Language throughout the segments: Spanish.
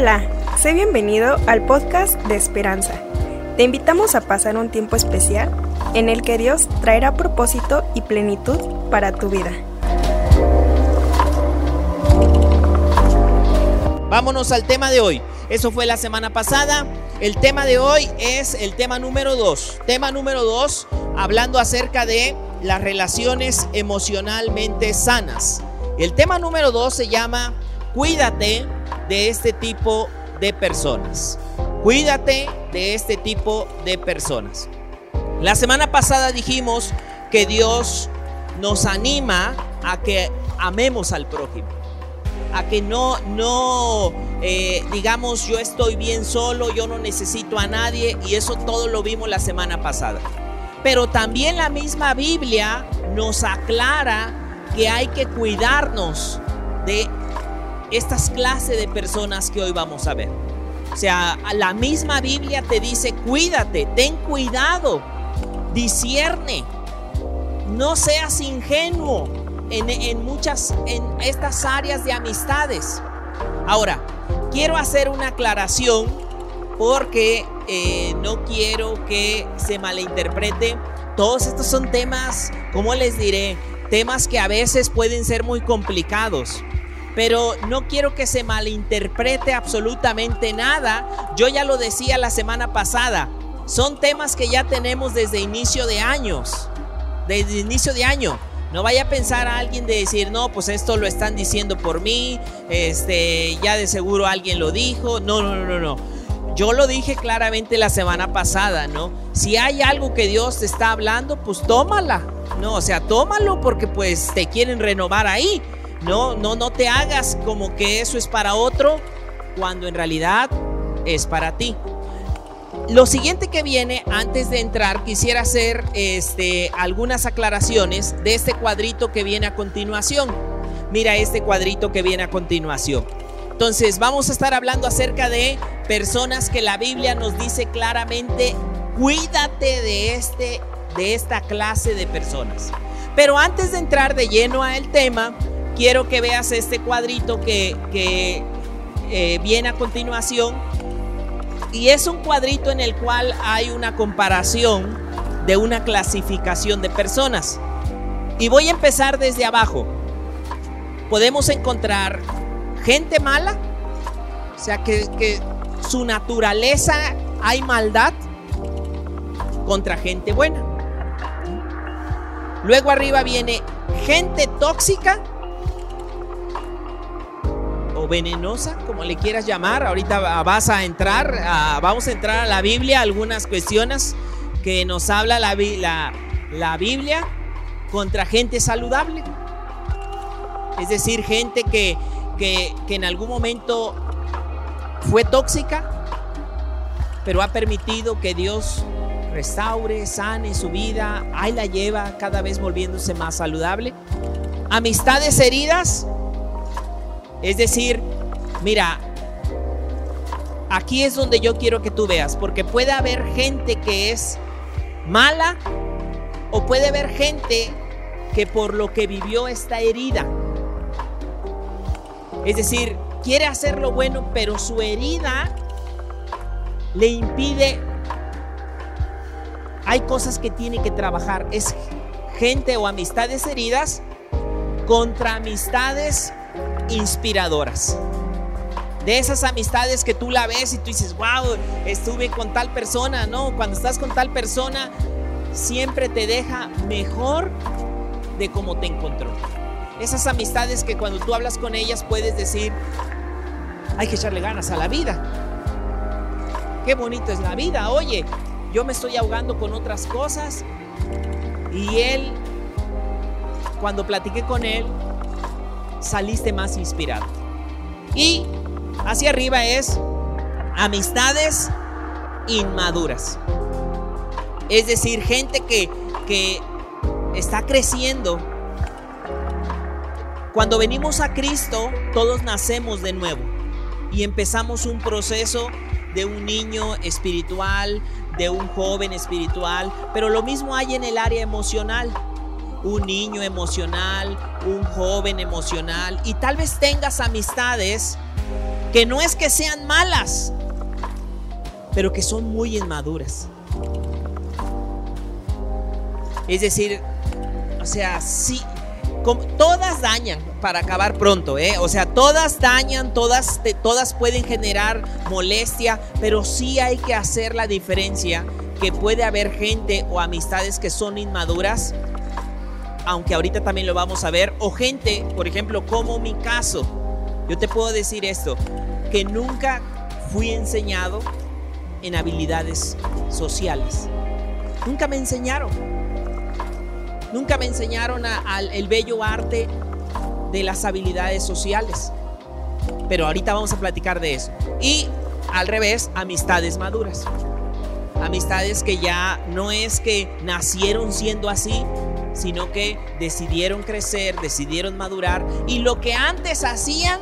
Hola, sé bienvenido al podcast de Esperanza. Te invitamos a pasar un tiempo especial en el que Dios traerá propósito y plenitud para tu vida. Vámonos al tema de hoy. Eso fue la semana pasada. El tema de hoy es el tema número 2. Tema número 2, hablando acerca de las relaciones emocionalmente sanas. El tema número 2 se llama Cuídate de este tipo de personas. Cuídate de este tipo de personas. La semana pasada dijimos que Dios nos anima a que amemos al prójimo, a que no, no eh, digamos yo estoy bien solo, yo no necesito a nadie y eso todo lo vimos la semana pasada. Pero también la misma Biblia nos aclara que hay que cuidarnos de estas clases de personas que hoy vamos a ver. O sea, la misma Biblia te dice, cuídate, ten cuidado, discierne, no seas ingenuo en, muchas, en estas áreas de amistades. Ahora, quiero hacer una aclaración porque eh, no quiero que se malinterprete. Todos estos son temas, ¿cómo les diré? Temas que a veces pueden ser muy complicados pero no quiero que se malinterprete absolutamente nada. Yo ya lo decía la semana pasada, son temas que ya tenemos desde inicio de años, desde inicio de año. No vaya a pensar a alguien de decir, no, pues esto lo están diciendo por mí, este, ya de seguro alguien lo dijo. No, no, no, no. Yo lo dije claramente la semana pasada, ¿no? Si hay algo que Dios te está hablando, pues tómala. No, o sea, tómalo porque pues te quieren renovar ahí. No, no, no te hagas como que eso es para otro cuando en realidad es para ti. Lo siguiente que viene, antes de entrar, quisiera hacer este, algunas aclaraciones de este cuadrito que viene a continuación. Mira este cuadrito que viene a continuación. Entonces, vamos a estar hablando acerca de personas que la Biblia nos dice claramente, cuídate de, este, de esta clase de personas. Pero antes de entrar de lleno al tema, quiero que veas este cuadrito que, eh, viene a continuación. Y es un cuadrito en el cual hay una comparación de una clasificación de personas. Y voy a empezar desde abajo. Podemos encontrar gente mala, o sea que, que su naturaleza hay maldad contra gente buena. Luego arriba viene gente tóxica venenosa, como le quieras llamar. Ahorita vas a entrar, vamos a entrar a la Biblia, algunas cuestiones que nos habla la, Biblia contra gente saludable. Es decir, gente que, que, que en algún momento fue tóxica, pero ha permitido que Dios restaure, sane su vida, ahí la lleva cada vez volviéndose más saludable. Amistades heridas, es decir, mira, aquí es donde yo quiero que tú veas, porque puede haber gente que es mala o puede haber gente que por lo que vivió está herida. Es decir, quiere hacer lo bueno, pero su herida le impide... Hay cosas que tiene que trabajar. Es gente o amistades heridas contra amistades inspiradoras. De esas amistades que tú la ves y tú dices, wow, estuve con tal persona, ¿no? Cuando estás con tal persona, siempre te deja mejor de cómo te encontró. Esas amistades que cuando tú hablas con ellas puedes decir, hay que echarle ganas a la vida. Qué bonito es la vida. Oye, yo me estoy ahogando con otras cosas. Y él, cuando platiqué con él, saliste más inspirado. Y hacia arriba es amistades inmaduras. Es decir, gente que, que está creciendo. Cuando venimos a Cristo, todos nacemos de nuevo y empezamos un proceso de un niño espiritual, de un joven espiritual, pero lo mismo hay en el área emocional un niño emocional, un joven emocional y tal vez tengas amistades que no es que sean malas, pero que son muy inmaduras. Es decir, o sea, sí, todas dañan para acabar pronto, ¿eh? O sea, todas dañan, todas, todas pueden generar molestia, pero sí hay que hacer la diferencia que puede haber gente o amistades que son inmaduras, aunque ahorita también lo vamos a ver, o gente, por ejemplo, como mi caso. Yo te puedo decir esto, que nunca fui enseñado en habilidades sociales. Nunca me enseñaron. Nunca me enseñaron al el bello arte de las habilidades sociales. Pero ahorita vamos a platicar de eso. Y al revés, amistades maduras. Amistades que ya no es que nacieron siendo así, sino que decidieron crecer, decidieron madurar y lo que antes hacían,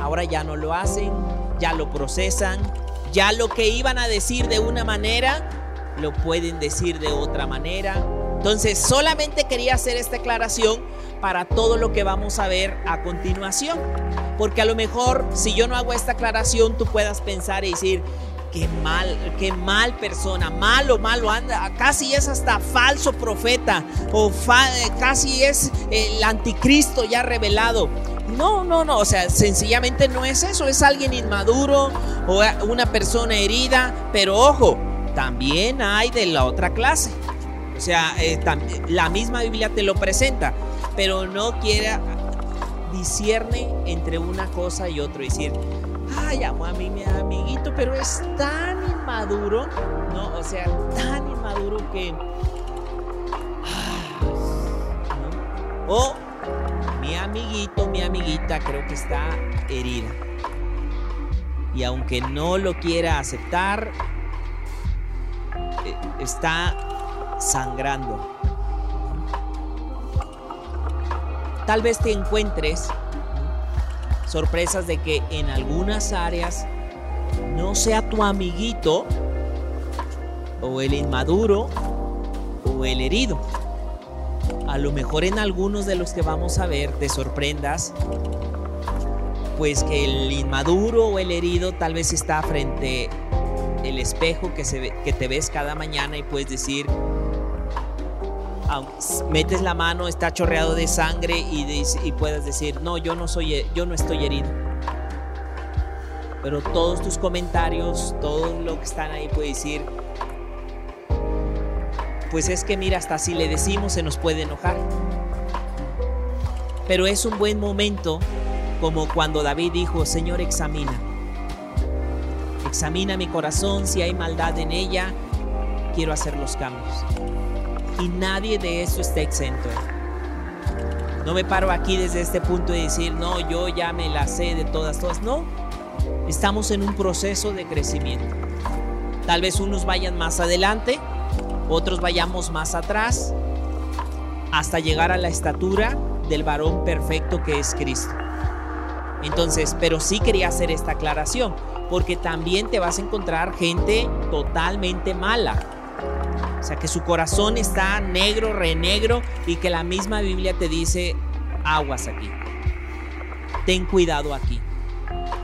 ahora ya no lo hacen, ya lo procesan, ya lo que iban a decir de una manera, lo pueden decir de otra manera. Entonces, solamente quería hacer esta aclaración para todo lo que vamos a ver a continuación. Porque a lo mejor si yo no hago esta aclaración, tú puedas pensar y decir, qué mal, qué mal persona, malo, malo anda, casi es hasta falso profeta. O casi es el anticristo ya revelado. No, no, no, o sea, sencillamente no es eso, es alguien inmaduro o una persona herida, pero ojo, también hay de la otra clase. O sea, eh, la misma Biblia te lo presenta, pero no quiere discierne entre una cosa y otra, decir, ay, amo a mí mi amiguito, pero es tan inmaduro, ¿no? O sea, tan inmaduro que... O mi amiguito, mi amiguita creo que está herida. Y aunque no lo quiera aceptar, eh, está sangrando. Tal vez te encuentres sorpresas de que en algunas áreas no sea tu amiguito o el inmaduro o el herido. A lo mejor en algunos de los que vamos a ver te sorprendas, pues que el inmaduro o el herido tal vez está frente el espejo que, se que te ves cada mañana y puedes decir, metes la mano, está chorreado de sangre y, puedes decir, no, yo no, soy, yo no estoy herido. Pero todos tus comentarios, todo lo que están ahí puede decir, pues es que mira, hasta si le decimos se nos puede enojar. Pero es un buen momento como cuando David dijo, Señor, examina. Examina mi corazón, si hay maldad en ella, quiero hacer los cambios. Y nadie de eso está exento. No me paro aquí desde este punto de decir, no, yo ya me la sé de todas, todas. No, estamos en un proceso de crecimiento. Tal vez unos vayan más adelante, otros vayamos más atrás hasta llegar a la estatura del varón perfecto que es Cristo. Entonces, pero sí quería hacer esta aclaración, porque también te vas a encontrar gente totalmente mala. O sea, que su corazón está negro, renegro, y que la misma Biblia te dice, aguas aquí. Ten cuidado aquí.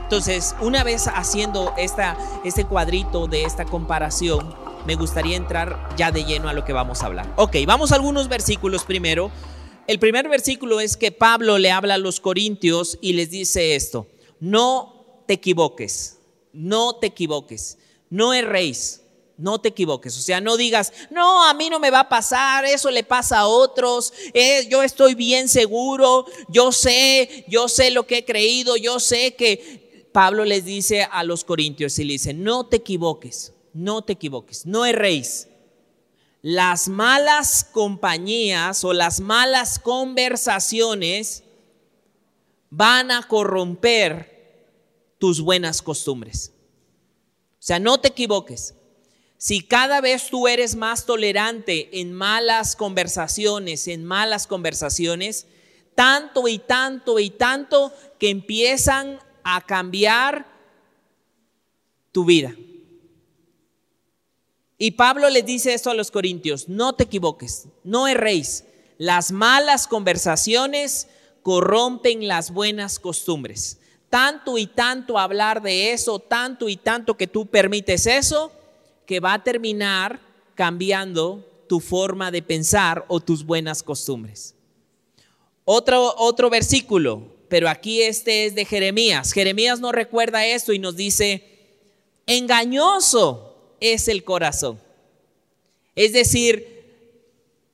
Entonces, una vez haciendo esta, este cuadrito de esta comparación, me gustaría entrar ya de lleno a lo que vamos a hablar. Ok, vamos a algunos versículos primero. El primer versículo es que Pablo le habla a los corintios y les dice esto, no te equivoques, no te equivoques, no erréis, no te equivoques. O sea, no digas, no, a mí no me va a pasar, eso le pasa a otros, eh, yo estoy bien seguro, yo sé, yo sé lo que he creído, yo sé que Pablo les dice a los corintios y le dice, no te equivoques no te equivoques, no erréis. Las malas compañías o las malas conversaciones van a corromper tus buenas costumbres. O sea, no te equivoques. Si cada vez tú eres más tolerante en malas conversaciones, en malas conversaciones, tanto y tanto y tanto que empiezan a cambiar tu vida. Y Pablo les dice esto a los corintios, no te equivoques, no erréis. Las malas conversaciones corrompen las buenas costumbres. tanto y tanto hablar de eso, tanto y tanto que tú permites eso, que va a terminar cambiando tu forma de pensar o tus buenas costumbres. Otro, otro versículo, pero aquí este es de Jeremías. Jeremías nos recuerda esto y nos dice, engañoso es el corazón. Es decir,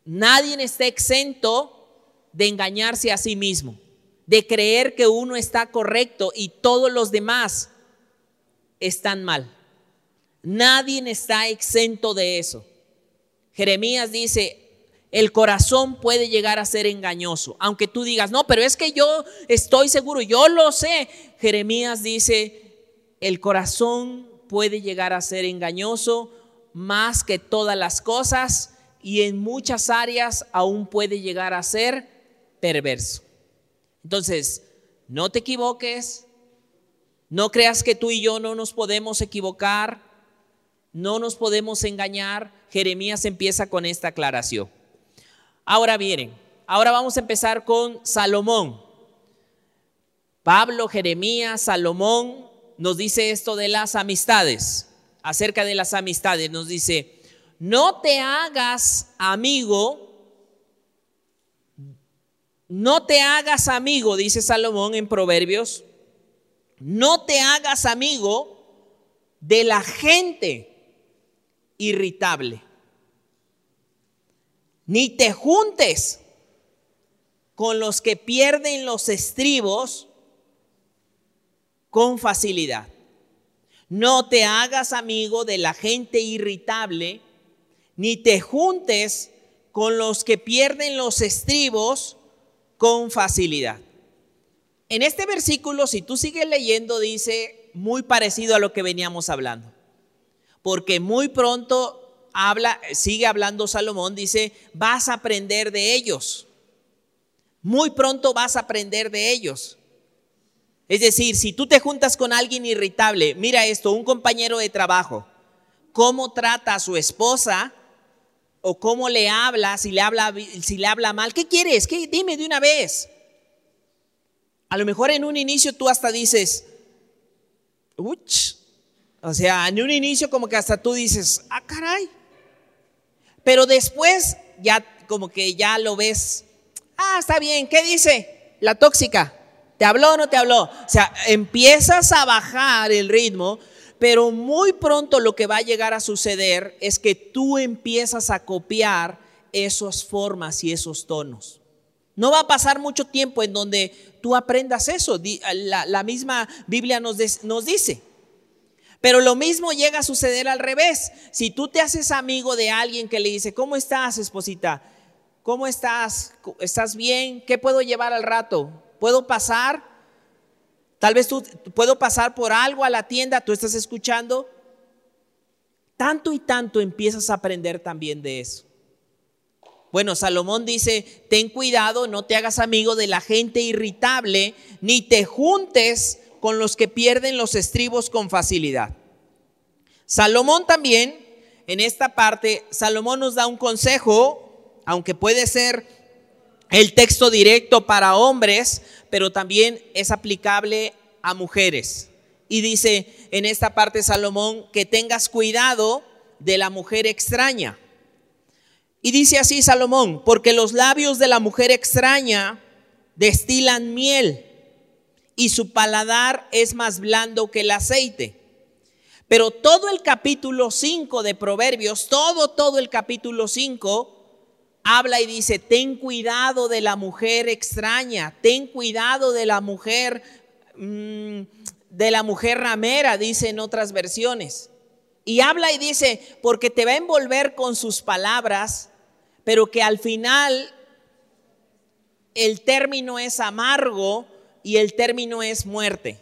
nadie está exento de engañarse a sí mismo, de creer que uno está correcto y todos los demás están mal. Nadie está exento de eso. Jeremías dice, el corazón puede llegar a ser engañoso, aunque tú digas, no, pero es que yo estoy seguro, yo lo sé. Jeremías dice, el corazón puede llegar a ser engañoso más que todas las cosas y en muchas áreas aún puede llegar a ser perverso. Entonces, no te equivoques, no creas que tú y yo no nos podemos equivocar, no nos podemos engañar. Jeremías empieza con esta aclaración. Ahora miren, ahora vamos a empezar con Salomón. Pablo, Jeremías, Salomón nos dice esto de las amistades, acerca de las amistades, nos dice, no te hagas amigo no te hagas amigo, dice Salomón en Proverbios, no te hagas amigo de la gente irritable, ni te juntes con los que pierden los estribos con facilidad. No te hagas amigo de la gente irritable, ni te juntes con los que pierden los estribos con facilidad. En este versículo, si tú sigues leyendo, dice muy parecido a lo que veníamos hablando. Porque muy pronto habla, sigue hablando Salomón, dice, vas a aprender de ellos. Muy pronto vas a aprender de ellos. Es decir, si tú te juntas con alguien irritable, mira esto, un compañero de trabajo, cómo trata a su esposa, o cómo le habla, si le habla, si le habla mal. ¿Qué quieres? ¿Qué? Dime de una vez. A lo mejor en un inicio tú hasta dices, uch. O sea, en un inicio como que hasta tú dices, ah, caray. Pero después ya como que ya lo ves, ah, está bien, ¿qué dice? La tóxica. ¿Te habló o no te habló? O sea, empiezas a bajar el ritmo pero muy pronto lo que va a llegar a suceder es que tú empiezas a copiar esas formas y esos tonos. No va a pasar mucho tiempo en donde tú aprendas eso. La, misma Biblia nos, nos dice. Pero lo mismo llega a suceder al revés. Si tú te haces amigo de alguien que le dice, ¿cómo estás, esposita? ¿Cómo estás? ¿Estás bien? ¿Qué puedo llevar al rato? ¿Puedo pasar? Tal vez tú puedo pasar por algo a la tienda, tú estás escuchando. Tanto y tanto empiezas a aprender también de eso. Bueno, Salomón dice, ten cuidado, no te hagas amigo de la gente irritable, ni te juntes con los que pierden los estribos con facilidad. Salomón también, en esta parte, Salomón nos da un consejo, aunque puede ser el texto directo para hombres, pero también es aplicable a mujeres. Y dice en esta parte Salomón que tengas cuidado de la mujer extraña. Y dice así Salomón, porque los labios de la mujer extraña destilan miel y su paladar es más blando que el aceite. Pero todo el capítulo 5 de Proverbios, todo, todo el capítulo 5 habla y dice, ten cuidado de la mujer extraña, ten cuidado de la mujer, mm, de la mujer ramera, dice en otras versiones. Y habla y dice, porque te va a envolver con sus palabras, pero que al final el término es amargo y el término es muerte.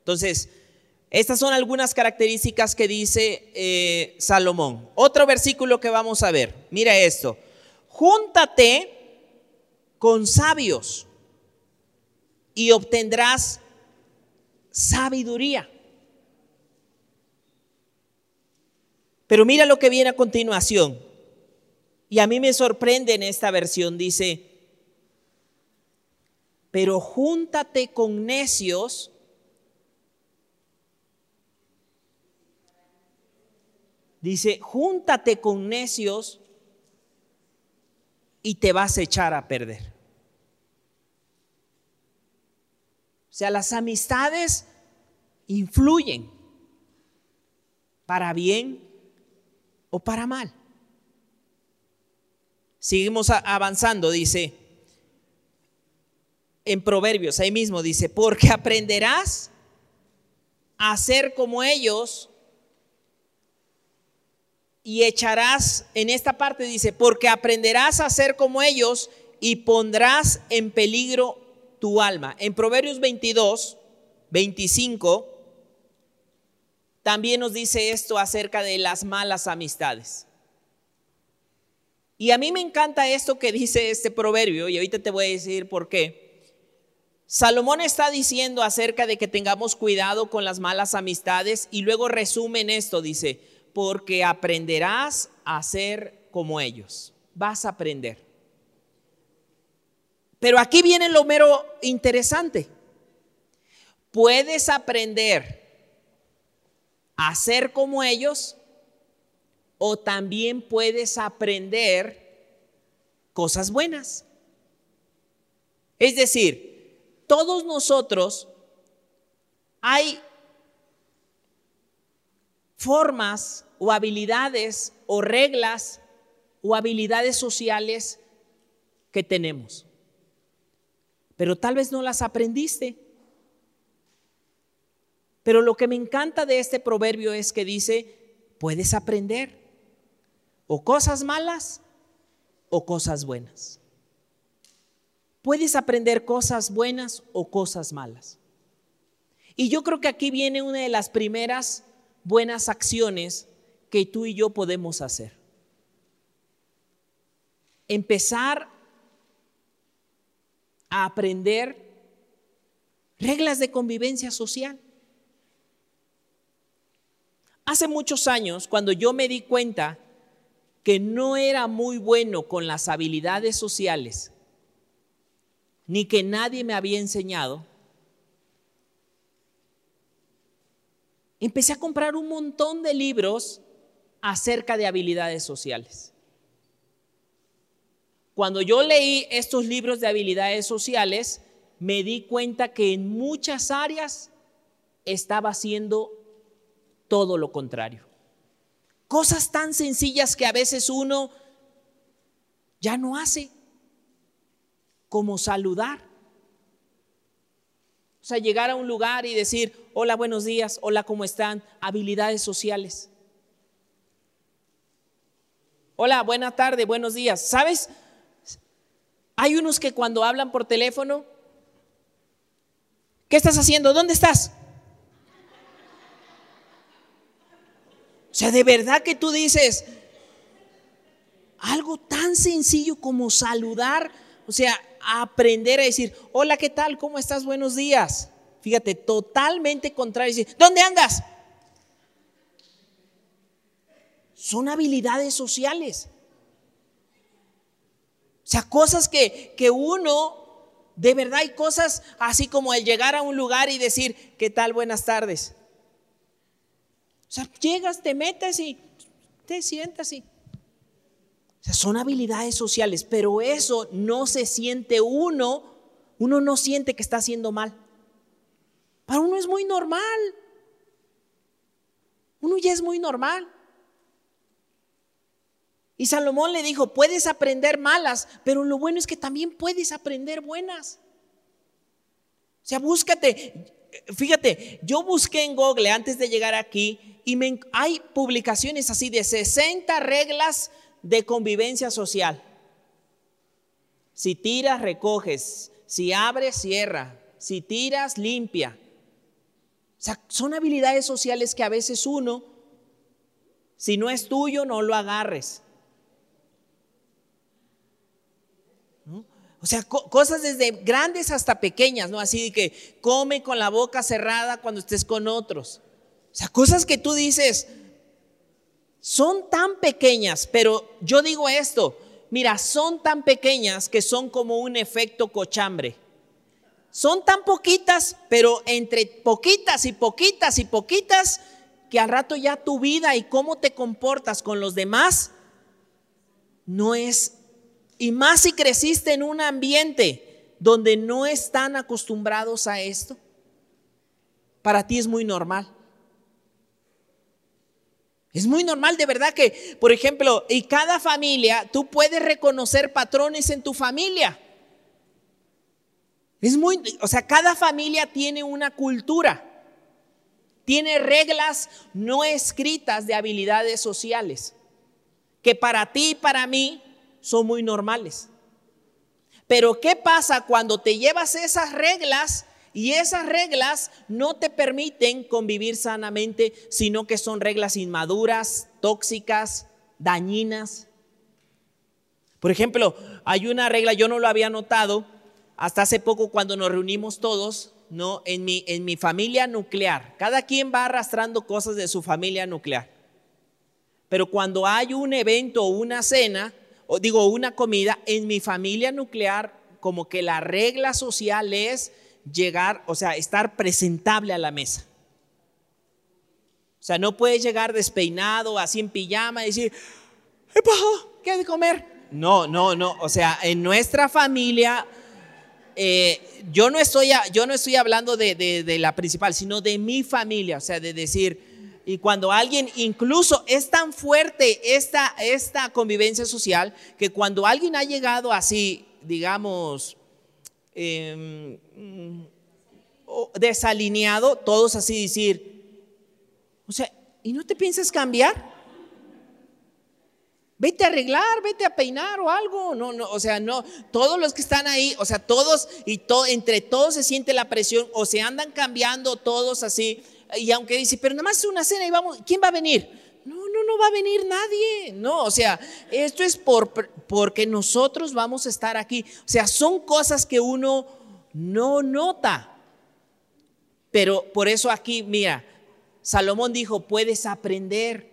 Entonces, estas son algunas características que dice eh, Salomón. Otro versículo que vamos a ver, mira esto júntate con sabios y obtendrás sabiduría. Pero mira lo que viene a continuación. Y a mí me sorprende en esta versión, dice, pero júntate con necios Dice, júntate con necios y te vas a echar a perder. O sea, las amistades influyen para bien o para mal. Seguimos avanzando, dice, en Proverbios, ahí mismo dice, porque aprenderás a ser como ellos y echarás, en esta parte dice, porque aprenderás a ser como ellos y pondrás en peligro tu alma. En Proverbios 22, 25, también nos dice esto acerca de las malas amistades. Y a mí me encanta esto que dice este proverbio, y ahorita te voy a decir por qué. Salomón está diciendo acerca de que tengamos cuidado con las malas amistades y luego resume en esto, dice, porque aprenderás a ser como ellos. Vas a aprender. Pero aquí viene lo mero interesante. Puedes aprender a ser como ellos o también puedes aprender cosas buenas. Es decir, todos nosotros hay formas o habilidades o reglas o habilidades sociales que tenemos. Pero tal vez no las aprendiste. Pero lo que me encanta de este proverbio es que dice, puedes aprender o cosas malas o cosas buenas. Puedes aprender cosas buenas o cosas malas. Y yo creo que aquí viene una de las primeras buenas acciones que tú y yo podemos hacer. Empezar a aprender reglas de convivencia social. Hace muchos años, cuando yo me di cuenta que no era muy bueno con las habilidades sociales, ni que nadie me había enseñado, empecé a comprar un montón de libros acerca de habilidades sociales. Cuando yo leí estos libros de habilidades sociales, me di cuenta que en muchas áreas estaba haciendo todo lo contrario. Cosas tan sencillas que a veces uno ya no hace, como saludar. O sea, llegar a un lugar y decir, hola, buenos días, hola, ¿cómo están? Habilidades sociales. Hola, buena tarde, buenos días. ¿Sabes? Hay unos que cuando hablan por teléfono, ¿qué estás haciendo? ¿Dónde estás? O sea, de verdad que tú dices algo tan sencillo como saludar, o sea, aprender a decir, hola, ¿qué tal? ¿Cómo estás? Buenos días. Fíjate, totalmente contrario. ¿Dónde andas? son habilidades sociales. O sea, cosas que, que uno, de verdad hay cosas así como el llegar a un lugar y decir, ¿qué tal? Buenas tardes. O sea, llegas, te metes y te sientas y... Son habilidades sociales, pero eso no se siente uno, uno no siente que está haciendo mal. Para uno es muy normal. Uno ya es muy normal. Y Salomón le dijo, puedes aprender malas, pero lo bueno es que también puedes aprender buenas. O sea, búscate, fíjate, yo busqué en Google antes de llegar aquí y hay publicaciones así de 60 reglas de convivencia social. Si tiras, recoges. Si abres, cierra. Si tiras, limpia. O sea, son habilidades sociales que a veces uno, si no es tuyo, no lo agarres. O sea, cosas desde grandes hasta pequeñas, ¿no? Así de que come con la boca cerrada cuando estés con otros. O sea, cosas que tú dices, son tan pequeñas, pero yo digo esto, mira, son tan pequeñas que son como un efecto cochambre. Son tan poquitas, pero entre poquitas y poquitas y poquitas, que al rato ya tu vida y cómo te comportas con los demás no es, y más si creciste en un ambiente donde no están acostumbrados a esto, para ti es muy normal. Es muy normal, de verdad que, por ejemplo, y cada familia, tú puedes reconocer patrones en tu familia. Es muy, o sea, cada familia tiene una cultura, tiene reglas no escritas de habilidades sociales, que para ti y para mí son muy normales. Pero ¿qué pasa cuando te llevas esas reglas y esas reglas no te permiten convivir sanamente, sino que son reglas inmaduras, tóxicas, dañinas? Por ejemplo, hay una regla, yo no lo había notado, hasta hace poco cuando nos reunimos todos, ¿no? En mi, en mi familia nuclear, cada quien va arrastrando cosas de su familia nuclear. Pero cuando hay un evento o una cena, o digo una comida, en mi familia nuclear, como que la regla social es llegar, o sea, estar presentable a la mesa. O sea, no puedes llegar despeinado, así en pijama y decir, ¿qué hay de comer? No, no, no. O sea, en nuestra familia eh, yo, no estoy, yo no estoy hablando de, la principal, sino de mi familia, o sea, de decir, y cuando alguien, incluso es tan fuerte esta, esta convivencia social, que cuando alguien ha llegado así, digamos, em, desalineado, todos así decir, o sea, ¿y no te piensas cambiar? Vete a arreglar, vete a peinar o algo. No, no, o sea, no, todos los que están ahí, o sea, todos y entre todos se siente la presión o se andan cambiando todos así. Y aunque dice, pero nada más es una cena y vamos, ¿quién va a venir? No, va a venir nadie. No, o sea, esto es por, porque nosotros vamos a estar aquí. O sea, son cosas que uno no nota. Pero por eso aquí, mira, Salomón dijo, puedes aprender.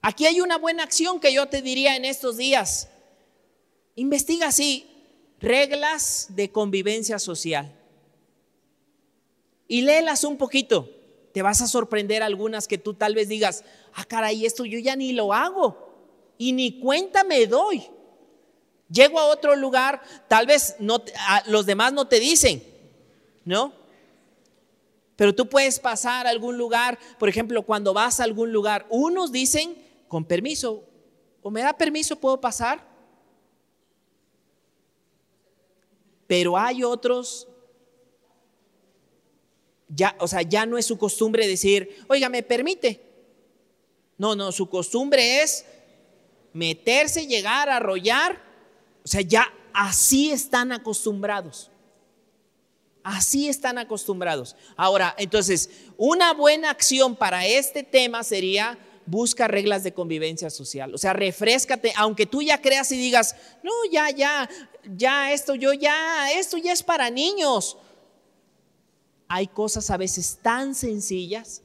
Aquí hay una buena acción que yo te diría en estos días. Investiga así reglas de convivencia social. Y léelas un poquito. Te vas a sorprender algunas que tú tal vez digas, ah, caray, esto yo ya ni lo hago. Y ni cuenta me doy. Llego a otro lugar, tal vez no, los demás no te dicen, ¿no? Pero tú puedes pasar a algún lugar, por ejemplo, cuando vas a algún lugar, unos dicen con permiso, o me da permiso, puedo pasar. Pero hay otros, ya, o sea, ya no es su costumbre decir, oiga, me permite. No, no, su costumbre es meterse, llegar, arrollar. O sea, ya así están acostumbrados. Así están acostumbrados. Ahora, entonces, una buena acción para este tema sería busca reglas de convivencia social. O sea, refrescate, aunque tú ya creas y digas, no, ya, ya, ya, esto, yo ya, esto ya es para niños. Hay cosas a veces tan sencillas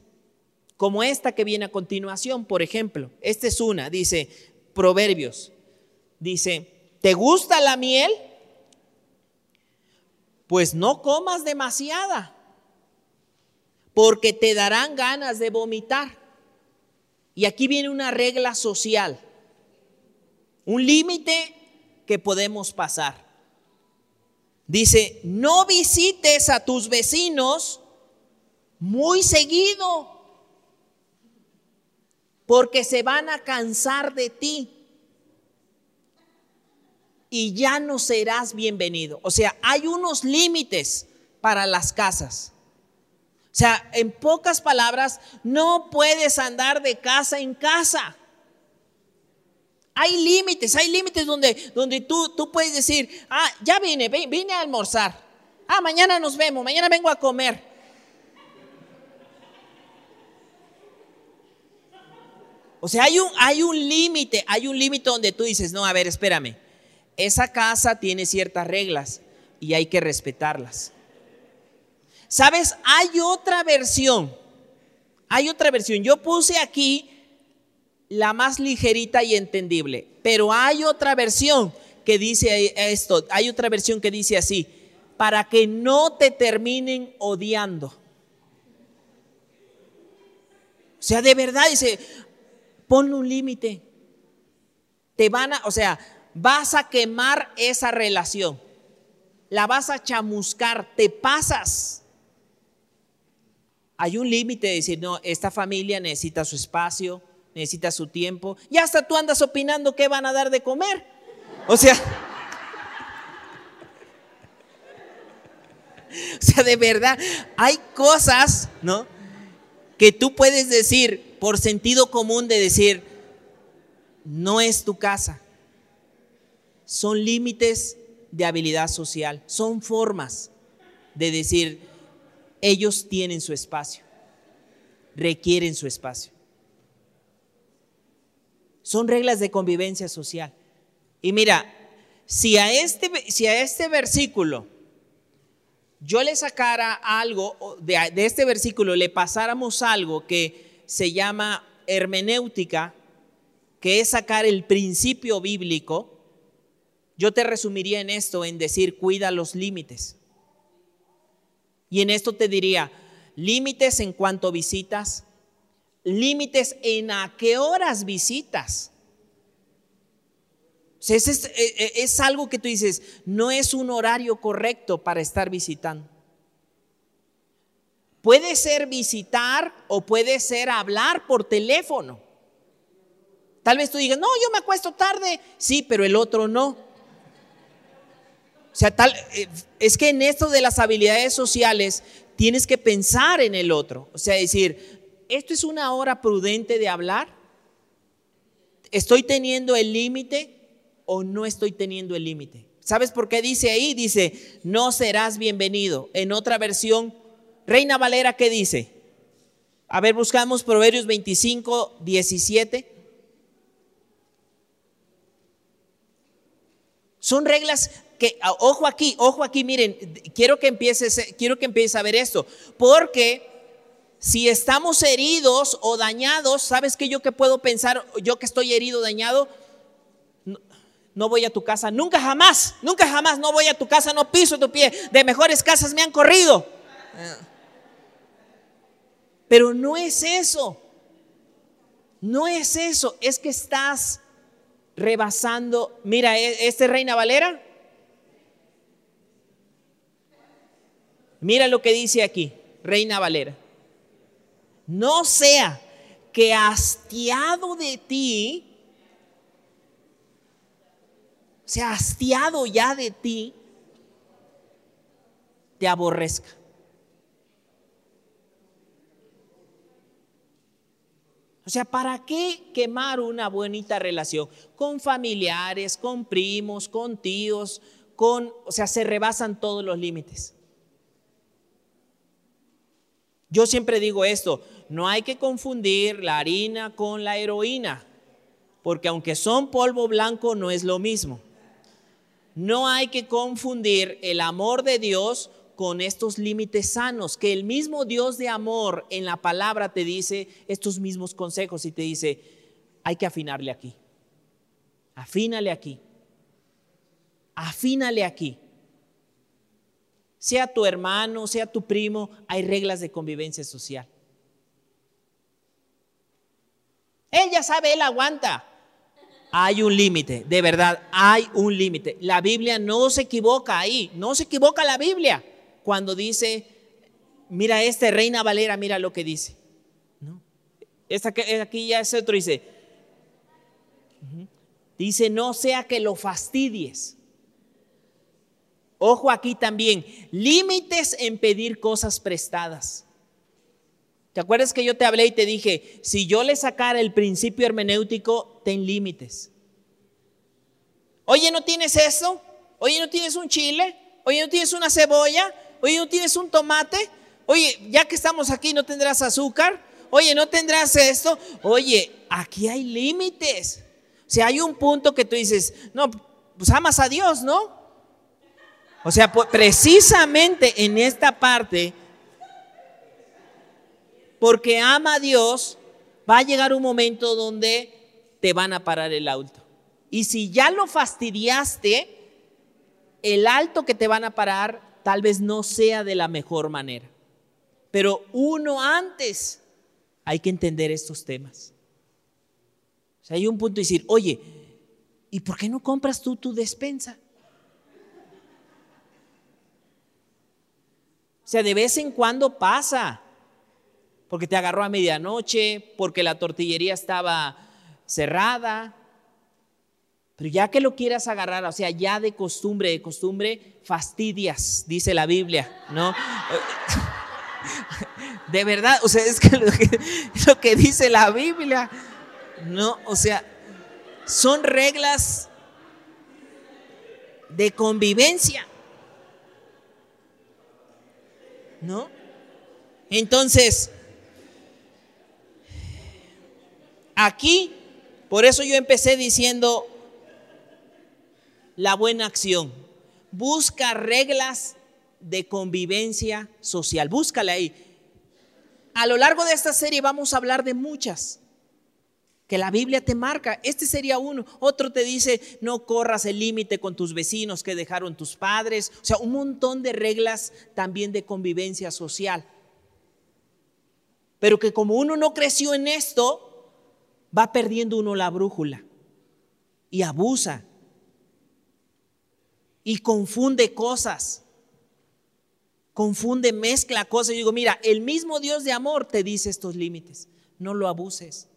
como esta que viene a continuación, por ejemplo. Esta es una, dice Proverbios. Dice, ¿te gusta la miel? Pues no comas demasiada, porque te darán ganas de vomitar. Y aquí viene una regla social, un límite que podemos pasar. Dice, no visites a tus vecinos muy seguido, porque se van a cansar de ti y ya no serás bienvenido. O sea, hay unos límites para las casas. O sea, en pocas palabras, no puedes andar de casa en casa. Hay límites, hay límites donde, donde tú, tú puedes decir, ah, ya vine, vine a almorzar. Ah, mañana nos vemos, mañana vengo a comer. O sea, hay un, hay un límite, hay un límite donde tú dices, no, a ver, espérame, esa casa tiene ciertas reglas y hay que respetarlas. Sabes, hay otra versión. Hay otra versión. Yo puse aquí la más ligerita y entendible, pero hay otra versión que dice esto. Hay otra versión que dice así, para que no te terminen odiando. sea, de verdad, dice, ponle un límite. Te van a, o sea, vas a quemar esa relación. La vas a chamuscar, te pasas. Hay un límite de decir, no, esta familia necesita su espacio, necesita su tiempo. Y hasta tú andas opinando qué van a dar de comer. O sea, o sea, de verdad, hay cosas, ¿no? Que tú puedes decir por sentido común de decir, no es tu casa. Son límites de habilidad social, son formas de decir, ellos tienen su espacio, requieren su espacio. Son reglas de convivencia social. Y mira, si a este, si a este versículo yo le sacara algo, de, de este versículo le pasáramos algo que se llama hermenéutica, que es sacar el principio bíblico, yo te resumiría en esto, en decir, cuida los límites. Y en esto te diría, límites en cuanto visitas, límites en a qué horas visitas. es, es, e, e, es, algo que tú dices, no es un horario correcto para estar visitando. Puede ser visitar o puede ser hablar por teléfono. Tal vez tú digas, no, yo me acuesto tarde. Sí, pero el otro no. O sea, tal, eh, es que en esto de las habilidades sociales tienes que pensar en el otro. O sea, decir, ¿esto es una hora prudente de hablar? ¿Estoy teniendo el límite o no estoy teniendo el límite? ¿Sabes por qué dice ahí? Dice, no serás bienvenido. En otra versión, Reina Valera, ¿qué dice? A ver, buscamos Proverbios 25, 17. Son reglas que, ah, ojo aquí, ojo aquí, miren, quiero que empieces, quiero que empieces a ver esto, porque si estamos heridos o dañados, ¿sabes qué yo que puedo pensar, yo que estoy herido, dañado? No, no voy a tu casa, nunca jamás, nunca jamás, no voy a tu casa, no piso tu pie, de mejores casas me han corrido. Pero no es eso, no es eso, es que estás rebasando. Mira, e, este Reina Valera. Mira lo que dice aquí, Reina Valera. No sea que hastiado de ti, sea hastiado ya de ti, te aborrezca. O sea, ¿para qué quemar una bonita relación? Con familiares, con primos, con tíos, con, o sea, se rebasan todos los límites. Yo siempre digo esto, no hay que confundir la harina con la heroína, porque aunque son polvo blanco no es lo mismo. No hay que confundir el amor de Dios con estos límites sanos, que el mismo Dios de amor en la palabra te dice estos mismos consejos y te dice, hay que afinarle aquí, afínale aquí, afínale aquí. Sea tu hermano, sea tu primo, hay reglas de convivencia social. Él ya sabe, él aguanta. Hay un límite, de verdad, hay un límite. La Biblia no se equivoca ahí, no se equivoca la Biblia cuando dice, mira este Reina Valera, mira lo que dice. ¿No? Esta aquí ya es otro, dice, dice, no sea que lo fastidies. Ojo aquí también, límites en pedir cosas prestadas. ¿Te acuerdas que yo te hablé y te dije, si yo le sacara el principio hermenéutico, ten límites? Oye, ¿no tienes eso? Oye, ¿no tienes un chile? Oye, ¿no tienes una cebolla? Oye, ¿no tienes un tomate? Oye, ya que estamos aquí, ¿no tendrás azúcar? Oye, ¿no tendrás esto? Oye, aquí hay límites. O sea, hay un punto que tú dices, no, pues amas a Dios, ¿no? O sea, precisamente en esta parte, porque ama a Dios, va a llegar un momento donde te van a parar el auto. Y si ya lo fastidiaste, el alto que te van a parar tal vez no sea de la mejor manera. Pero uno antes hay que entender estos temas. O sea, hay un punto de decir, oye, ¿y por qué no compras tú tu despensa? O sea, de vez en cuando pasa, porque te agarró a medianoche, porque la tortillería estaba cerrada. Pero ya que lo quieras agarrar, o sea, ya de costumbre, de costumbre, fastidias, dice la Biblia, ¿no? De verdad, o sea, es que lo que, lo que dice la Biblia, ¿no? O sea, son reglas de convivencia. ¿no? Entonces, aquí, por eso yo empecé diciendo la buena acción. Busca reglas de convivencia social. Búscala ahí. A lo largo de esta serie vamos a hablar de muchas que la Biblia te marca. Este sería uno. Otro te dice, no corras el límite con tus vecinos que dejaron tus padres. O sea, un montón de reglas también de convivencia social. Pero que como uno no creció en esto, va perdiendo uno la brújula y abusa y confunde cosas. Confunde, mezcla cosas. Y digo, mira, el mismo Dios de amor te dice estos límites. No lo abuses.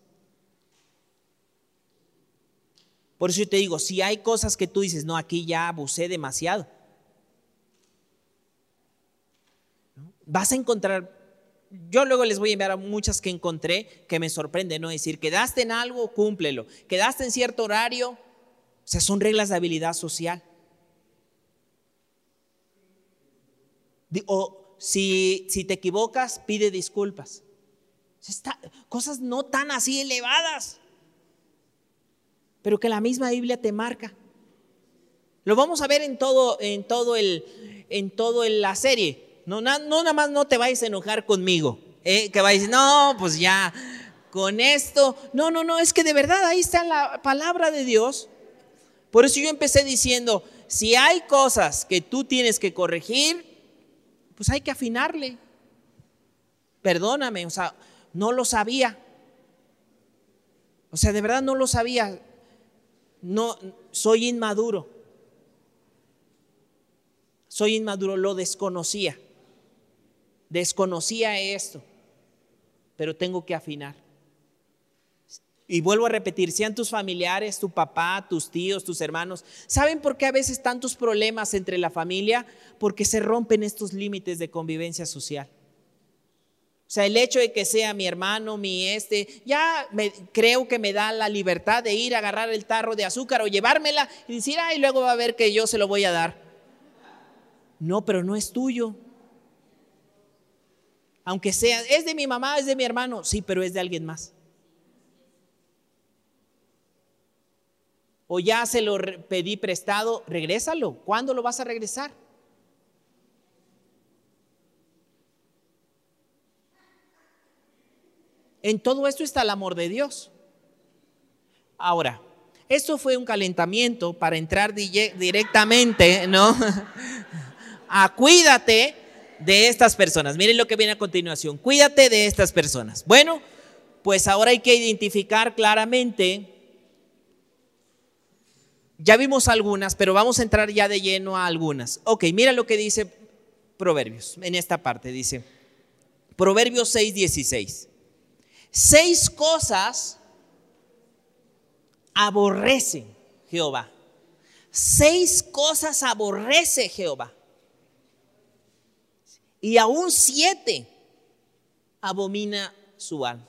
Por eso yo te digo, si hay cosas que tú dices, no, aquí ya abusé demasiado, vas a encontrar, yo luego les voy a enviar a muchas que encontré que me sorprende, ¿no? decir, quedaste en algo, cúmplelo, quedaste en cierto horario, o sea, son reglas de habilidad social. O si, si te equivocas, pide disculpas. cosas no tan así elevadas pero que la misma Biblia te marca. Lo vamos a ver en todo, en todo, el, en todo la serie. No, no, nada más no te vayas a enojar conmigo. ¿eh? Que vayas, no, pues ya, con esto. No, no, no, es que de verdad ahí está la palabra de Dios. Por eso yo empecé diciendo, si hay cosas que tú tienes que corregir, pues hay que afinarle. Perdóname, o sea, no lo sabía. O sea, de verdad no lo sabía no, soy inmaduro. Soy inmaduro, lo desconocía. Desconocía esto, pero tengo que afinar. Y vuelvo a repetir, sean tus familiares, tu papá, tus tíos, tus hermanos, ¿saben por qué a veces tantos problemas entre la familia? Porque se rompen estos límites de convivencia social. O sea, el hecho de que sea mi hermano, mi este, ya me, creo que me da la libertad de ir a agarrar el tarro de azúcar o llevármela y decir, ay, luego va a ver que yo se lo voy a dar. No, pero no es tuyo. Aunque sea, es de mi mamá, es de mi hermano, sí, pero es de alguien más. O ya se lo pedí prestado, regrésalo. ¿Cuándo lo vas a regresar? En todo esto está el amor de Dios. Ahora, esto fue un calentamiento para entrar directamente, ¿no? a cuídate de estas personas. Miren lo que viene a continuación. Cuídate de estas personas. Bueno, pues ahora hay que identificar claramente. Ya vimos algunas, pero vamos a entrar ya de lleno a algunas. Ok, mira lo que dice Proverbios en esta parte. Dice Proverbios 6, 16 seis cosas aborrece Jehová. Seis cosas aborrece Jehová. Y aún siete abomina su alma.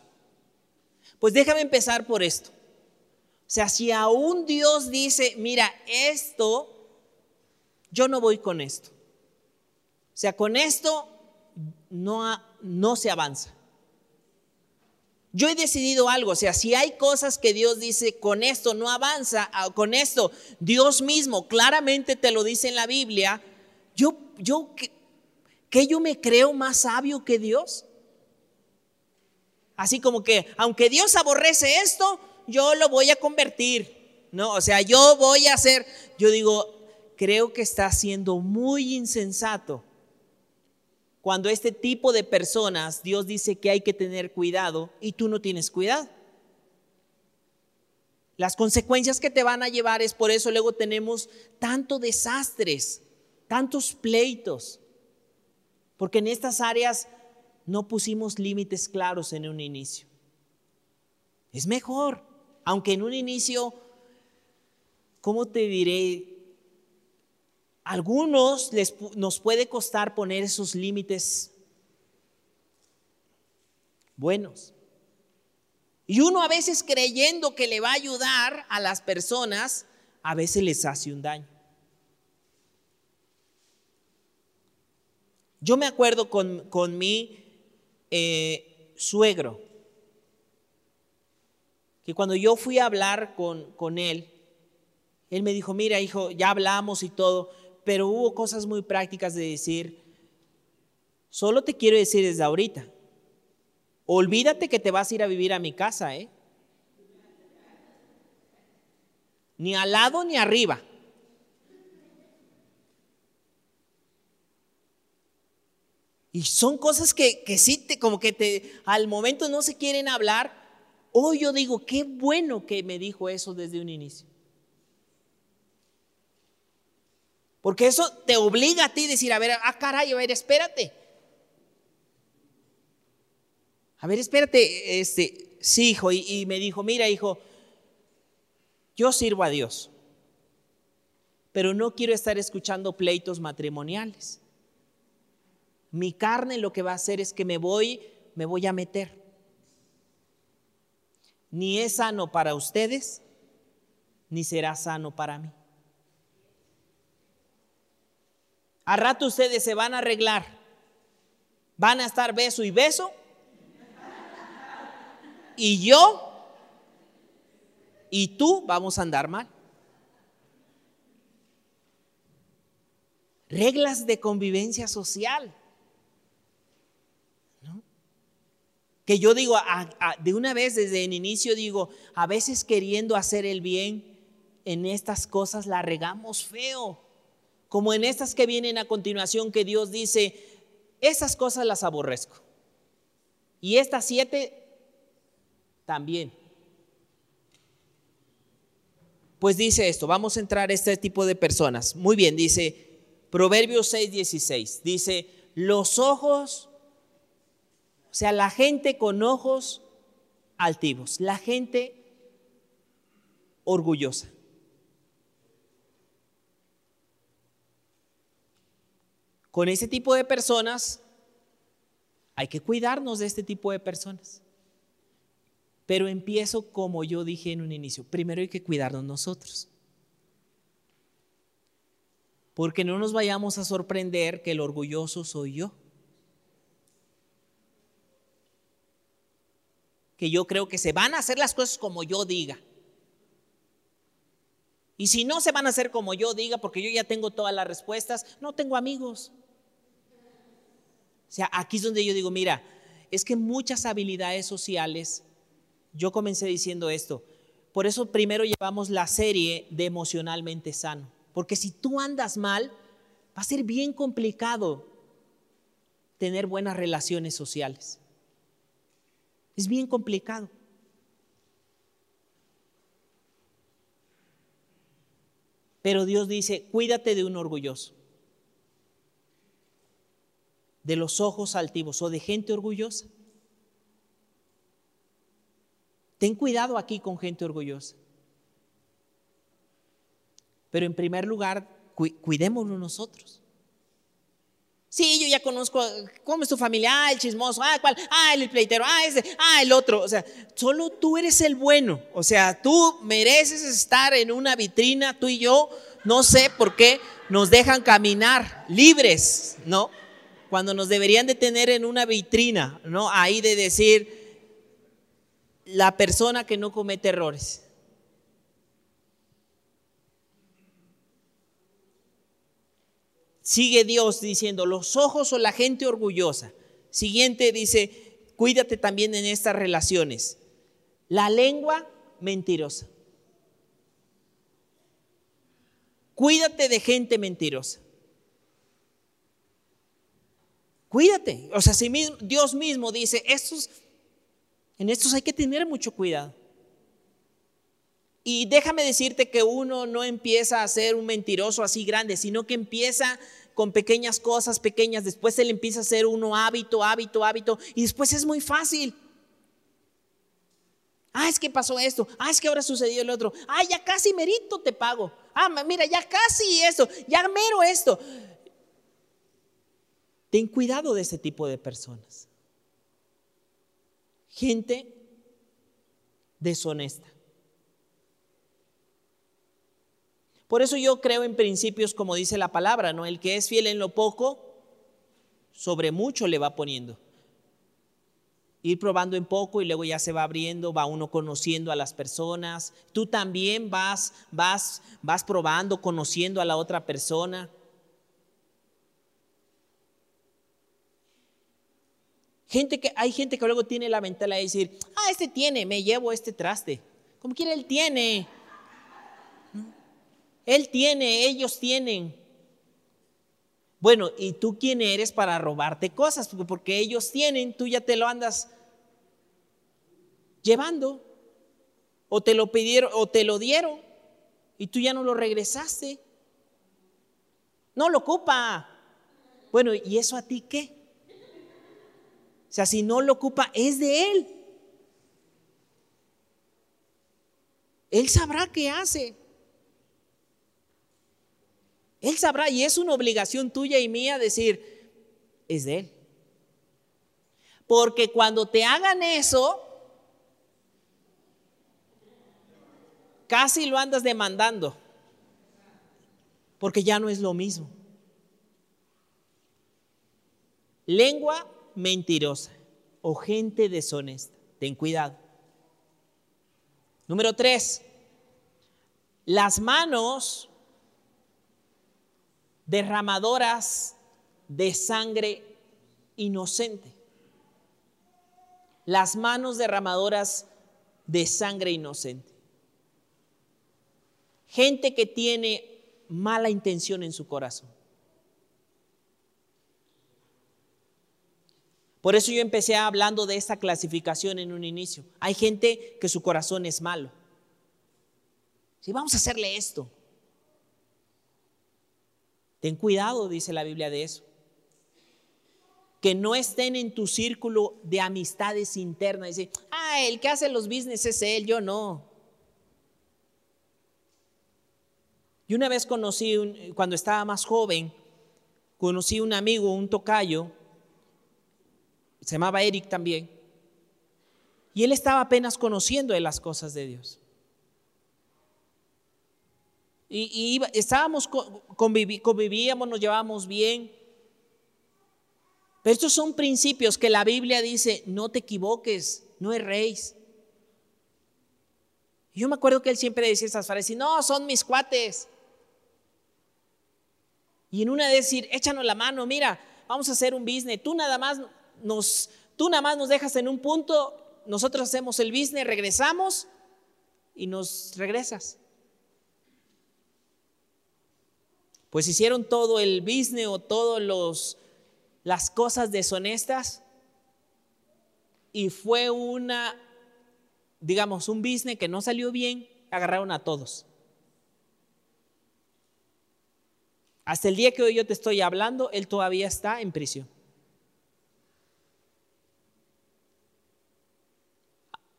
Pues déjame empezar por esto. O sea, si aún Dios dice, mira, esto, yo no voy con esto. O sea, con esto no, no se avanza. Yo he decidido algo, o sea, si hay cosas que Dios dice, con esto no avanza, ah, con esto Dios mismo claramente te lo dice en la Biblia, yo, yo, ¿qué, yo me creo más sabio que Dios? Así como que, aunque Dios aborrece esto, yo lo voy a convertir, ¿no? O sea, yo voy a hacer, yo digo, creo que está siendo muy insensato cuando este tipo de personas, Dios dice que hay que tener cuidado y tú no tienes cuidado. Las consecuencias que te van a llevar es por eso luego tenemos tantos desastres, tantos pleitos, porque en estas áreas no pusimos límites claros en un inicio. Es mejor, aunque en un inicio, ¿cómo te diré? algunos les, nos puede costar poner esos límites buenos. Y uno a veces creyendo que le va a ayudar a las personas, a veces les hace un daño. Yo me acuerdo con, con mi eh, suegro, que cuando yo fui a hablar con, con él, él me dijo, mira hijo, ya hablamos y todo, pero hubo cosas muy prácticas de decir, solo te quiero decir desde ahorita, olvídate que te vas a ir a vivir a mi casa, ¿eh? Ni al lado ni arriba. Y son cosas que, que sí, te, como que te, al momento no se quieren hablar. Hoy yo digo, qué bueno que me dijo eso desde un inicio. Porque eso te obliga a ti a decir, a ver, ah, caray, a ver, espérate. A ver, espérate, este, sí, hijo, y, y me dijo, mira, hijo, yo sirvo a Dios, pero no quiero estar escuchando pleitos matrimoniales. Mi carne lo que va a hacer es que me voy, me voy a meter. Ni es sano para ustedes, ni será sano para mí. A rato ustedes se van a arreglar. Van a estar beso y beso. Y yo y tú vamos a andar mal. Reglas de convivencia social. Yo digo, de una vez desde el inicio digo, a veces queriendo hacer el bien en estas cosas la regamos feo como en estas que vienen a continuación que Dios dice, esas cosas las aborrezco. Y estas siete también. Pues dice esto, vamos a entrar a este tipo de personas. Muy bien, dice Proverbios 6, 16. Dice, los ojos, o sea, la gente con ojos altivos, la gente orgullosa. Con ese tipo de personas hay que cuidarnos de este tipo de personas. Pero empiezo como yo dije en un inicio. Primero hay que cuidarnos nosotros. Porque no nos vayamos a sorprender que el orgulloso soy yo. Que yo creo que se van a hacer las cosas como yo diga. Y si no se van a hacer como yo diga, porque yo ya tengo todas las respuestas, no tengo amigos. O sea, aquí es donde yo digo, mira, es que muchas habilidades sociales, yo comencé diciendo esto, por eso primero llevamos la serie de emocionalmente sano, porque si tú andas mal, va a ser bien complicado tener buenas relaciones sociales. Es bien complicado. Pero Dios dice, cuídate de un orgulloso de los ojos altivos o de gente orgullosa. Ten cuidado aquí con gente orgullosa. Pero en primer lugar, cuidémonos nosotros. Sí, yo ya conozco cómo es tu familia, ah, el chismoso, ah, cuál, ah, el pleitero, ah, ese, ah, el otro. O sea, solo tú eres el bueno. O sea, tú mereces estar en una vitrina, tú y yo, no sé por qué nos dejan caminar libres, ¿no? cuando nos deberían de tener en una vitrina, ¿no? Ahí de decir, la persona que no comete errores. Sigue Dios diciendo, los ojos o la gente orgullosa. Siguiente dice, cuídate también en estas relaciones. La lengua mentirosa. Cuídate de gente mentirosa. Cuídate. O sea, si Dios mismo dice, estos, en estos hay que tener mucho cuidado. Y déjame decirte que uno no empieza a ser un mentiroso así grande, sino que empieza con pequeñas cosas pequeñas, después él empieza a ser uno hábito, hábito, hábito, y después es muy fácil. Ah, es que pasó esto. Ah, es que ahora sucedió el otro. Ah, ya casi merito te pago. Ah, mira, ya casi esto. Ya mero esto. Ten cuidado de ese tipo de personas. Gente deshonesta. Por eso yo creo en principios como dice la palabra, ¿no? El que es fiel en lo poco, sobre mucho le va poniendo ir probando en poco y luego ya se va abriendo, va uno conociendo a las personas. Tú también vas, vas, vas probando, conociendo a la otra persona. Gente que, hay gente que luego tiene la mentalidad de decir, ah, este tiene, me llevo este traste. Como quiera, él tiene. Él tiene, ellos tienen. Bueno, ¿y tú quién eres para robarte cosas? Porque ellos tienen, tú ya te lo andas llevando. O te lo pidieron, o te lo dieron, y tú ya no lo regresaste. No lo ocupa. Bueno, ¿y eso a ti qué? O sea, si no lo ocupa, es de él. Él sabrá qué hace. Él sabrá y es una obligación tuya y mía decir, es de Él. Porque cuando te hagan eso, casi lo andas demandando. Porque ya no es lo mismo. Lengua mentirosa o gente deshonesta. Ten cuidado. Número tres, las manos derramadoras de sangre inocente. Las manos derramadoras de sangre inocente. Gente que tiene mala intención en su corazón. Por eso yo empecé hablando de esta clasificación en un inicio. Hay gente que su corazón es malo. Si vamos a hacerle esto, Ten cuidado, dice la Biblia de eso. Que no estén en tu círculo de amistades internas. Dice, ah, el que hace los business es él, yo no. Y una vez conocí, cuando estaba más joven, conocí un amigo, un tocayo, se llamaba Eric también, y él estaba apenas conociendo de las cosas de Dios. Y, estábamos, convivíamos, nos llevábamos bien. Pero estos son principios que la Biblia dice, no te equivoques, no erréis. Y yo me acuerdo que él siempre decía estas frases, no, son mis cuates. Y en una de decir, échanos la mano, mira, vamos a hacer un business, tú nada más nos, tú nada más nos dejas en un punto, nosotros hacemos el business, regresamos y nos regresas. Pues hicieron todo el business o todas las cosas deshonestas y fue una, digamos, un business que no salió bien, agarraron a todos. Hasta el día que hoy yo te estoy hablando, él todavía está en prisión.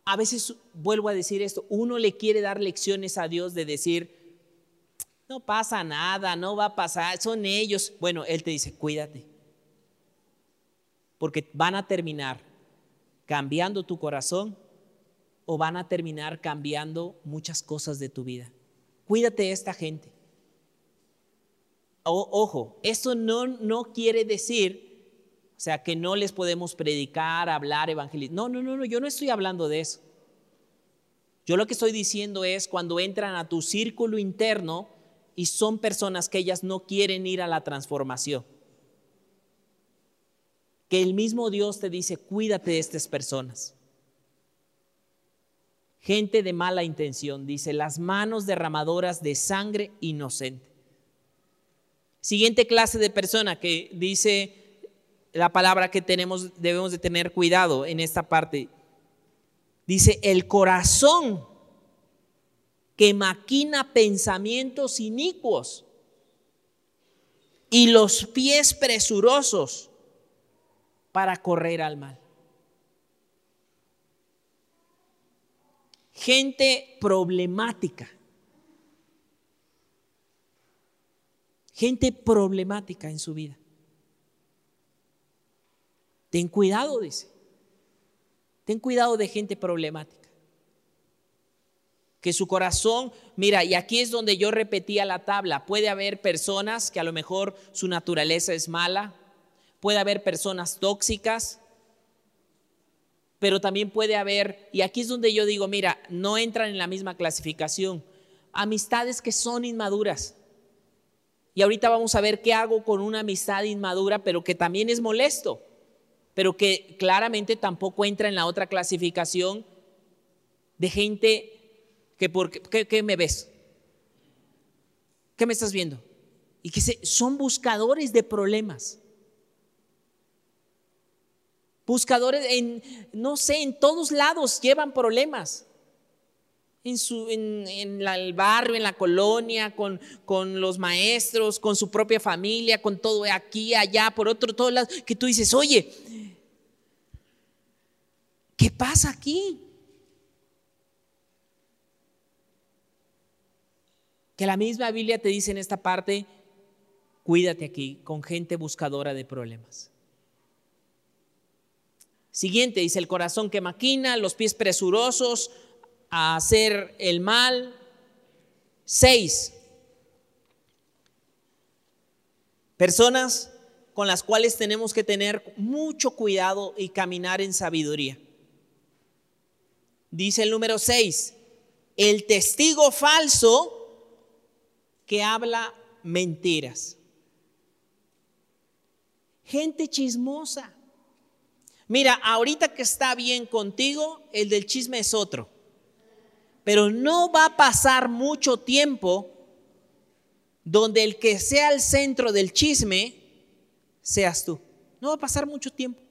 A veces vuelvo a decir esto, uno le quiere dar lecciones a Dios de decir, no pasa nada, no va a pasar, son ellos. Bueno, Él te dice, cuídate. Porque van a terminar cambiando tu corazón o van a terminar cambiando muchas cosas de tu vida. Cuídate de esta gente. ojo, eso no, no quiere decir, o sea, que no les podemos predicar, hablar, evangelizar. No, no, no, no, yo no estoy hablando de eso. Yo lo que estoy diciendo es cuando entran a tu círculo interno, y son personas que ellas no quieren ir a la transformación. Que el mismo Dios te dice, cuídate de estas personas. Gente de mala intención, dice, las manos derramadoras de sangre inocente. Siguiente clase de persona que dice, la palabra que tenemos, debemos de tener cuidado en esta parte. Dice, el corazón que maquina pensamientos inicuos y los pies presurosos para correr al mal. Gente problemática. Gente problemática en su vida. Ten cuidado, dice. Ten cuidado de gente problemática. Que su corazón, mira, y aquí es donde yo repetía la tabla, puede haber personas que a lo mejor su naturaleza es mala, puede haber personas tóxicas, pero también puede haber, y aquí es donde yo digo, mira, no entran en la misma clasificación, amistades que son inmaduras. Y ahorita vamos a ver qué hago con una amistad inmadura, pero que también es molesto pero que claramente tampoco entra en la otra clasificación de gente que por ¿qué, me ves? ¿Qué me estás viendo? Y que son buscadores de problemas. Buscadores en, no sé, en todos lados llevan problemas. En, su, en, el barrio, en la colonia, con, con, los maestros, con su propia familia, con todo aquí, allá, por otro, todos lados, que tú dices, oye, ¿Qué pasa aquí? Que la misma Biblia te dice en esta parte, cuídate aquí con gente buscadora de problemas. Siguiente, dice el corazón que maquina, los pies presurosos a hacer el mal. Seis, personas con las cuales tenemos que tener mucho cuidado y caminar en sabiduría. Dice el número 6, el testigo falso que habla mentiras. Gente chismosa. Mira, ahorita que está bien contigo, el del chisme es otro. Pero no va a pasar mucho tiempo donde el que sea el centro del chisme seas tú. No va a pasar mucho tiempo.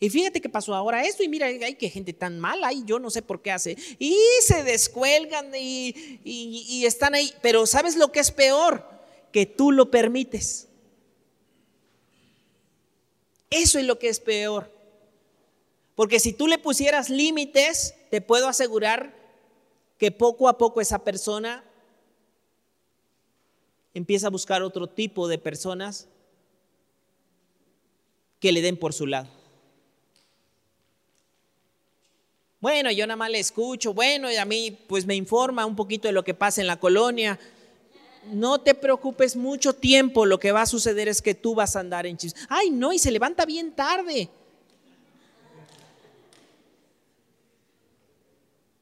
Y fíjate que pasó ahora esto y mira, hay que gente tan mala y yo no sé por qué hace. Y se descuelgan y, y, están ahí. Pero ¿sabes lo que es peor? Que tú lo permites. Eso es lo que es peor. Porque si tú le pusieras límites, te puedo asegurar que poco a poco esa persona empieza a buscar otro tipo de personas que le den por su lado. Bueno, yo nada más le escucho, bueno, y a mí pues me informa un poquito de lo que pasa en la colonia. No te preocupes mucho tiempo, lo que va a suceder es que tú vas a andar en chisme. Ay, no, y se levanta bien tarde.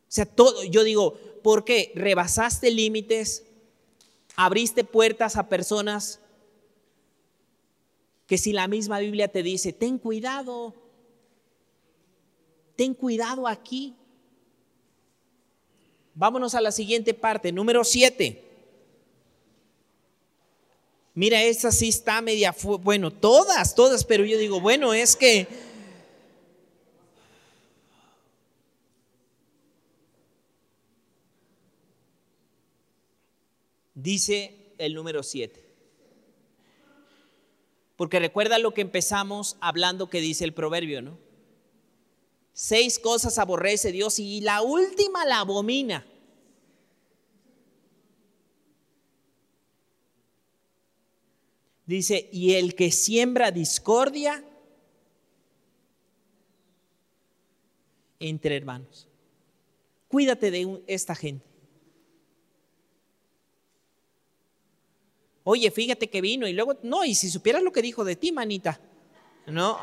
O sea, todo, yo digo, ¿por qué? Rebasaste límites, abriste puertas a personas que si la misma Biblia te dice, ten cuidado, ten cuidado aquí. Vámonos a la siguiente parte, número 7. Mira, esa sí está media, bueno, todas, todas, pero yo digo, bueno, es que... Dice el número 7. Porque recuerda lo que empezamos hablando que dice el proverbio, ¿no? Seis cosas aborrece Dios y la última la abomina. Dice, y el que siembra discordia entre hermanos. Cuídate de esta gente. Oye, fíjate que vino y luego, no, y si supieras lo que dijo de ti, manita. No,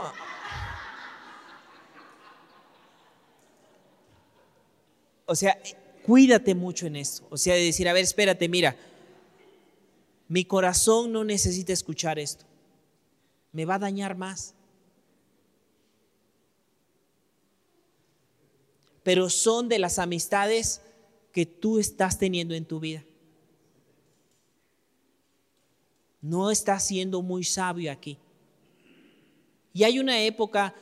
o sea, cuídate mucho en esto. O sea, de decir, a ver, espérate, mira, mi corazón no necesita escuchar esto. Me va a dañar más. Pero son de las amistades que tú estás teniendo en tu vida. No estás siendo muy sabio aquí. Y hay una época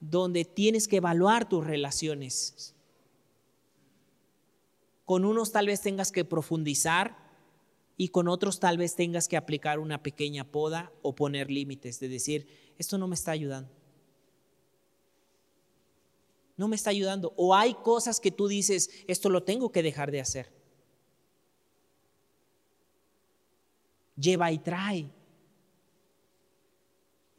donde tienes que evaluar tus relaciones. Con unos tal vez tengas que profundizar y con otros tal vez tengas que aplicar una pequeña poda o poner límites, de decir, esto no me está ayudando. No me está ayudando. O hay cosas que tú dices, esto lo tengo que dejar de hacer. Lleva y trae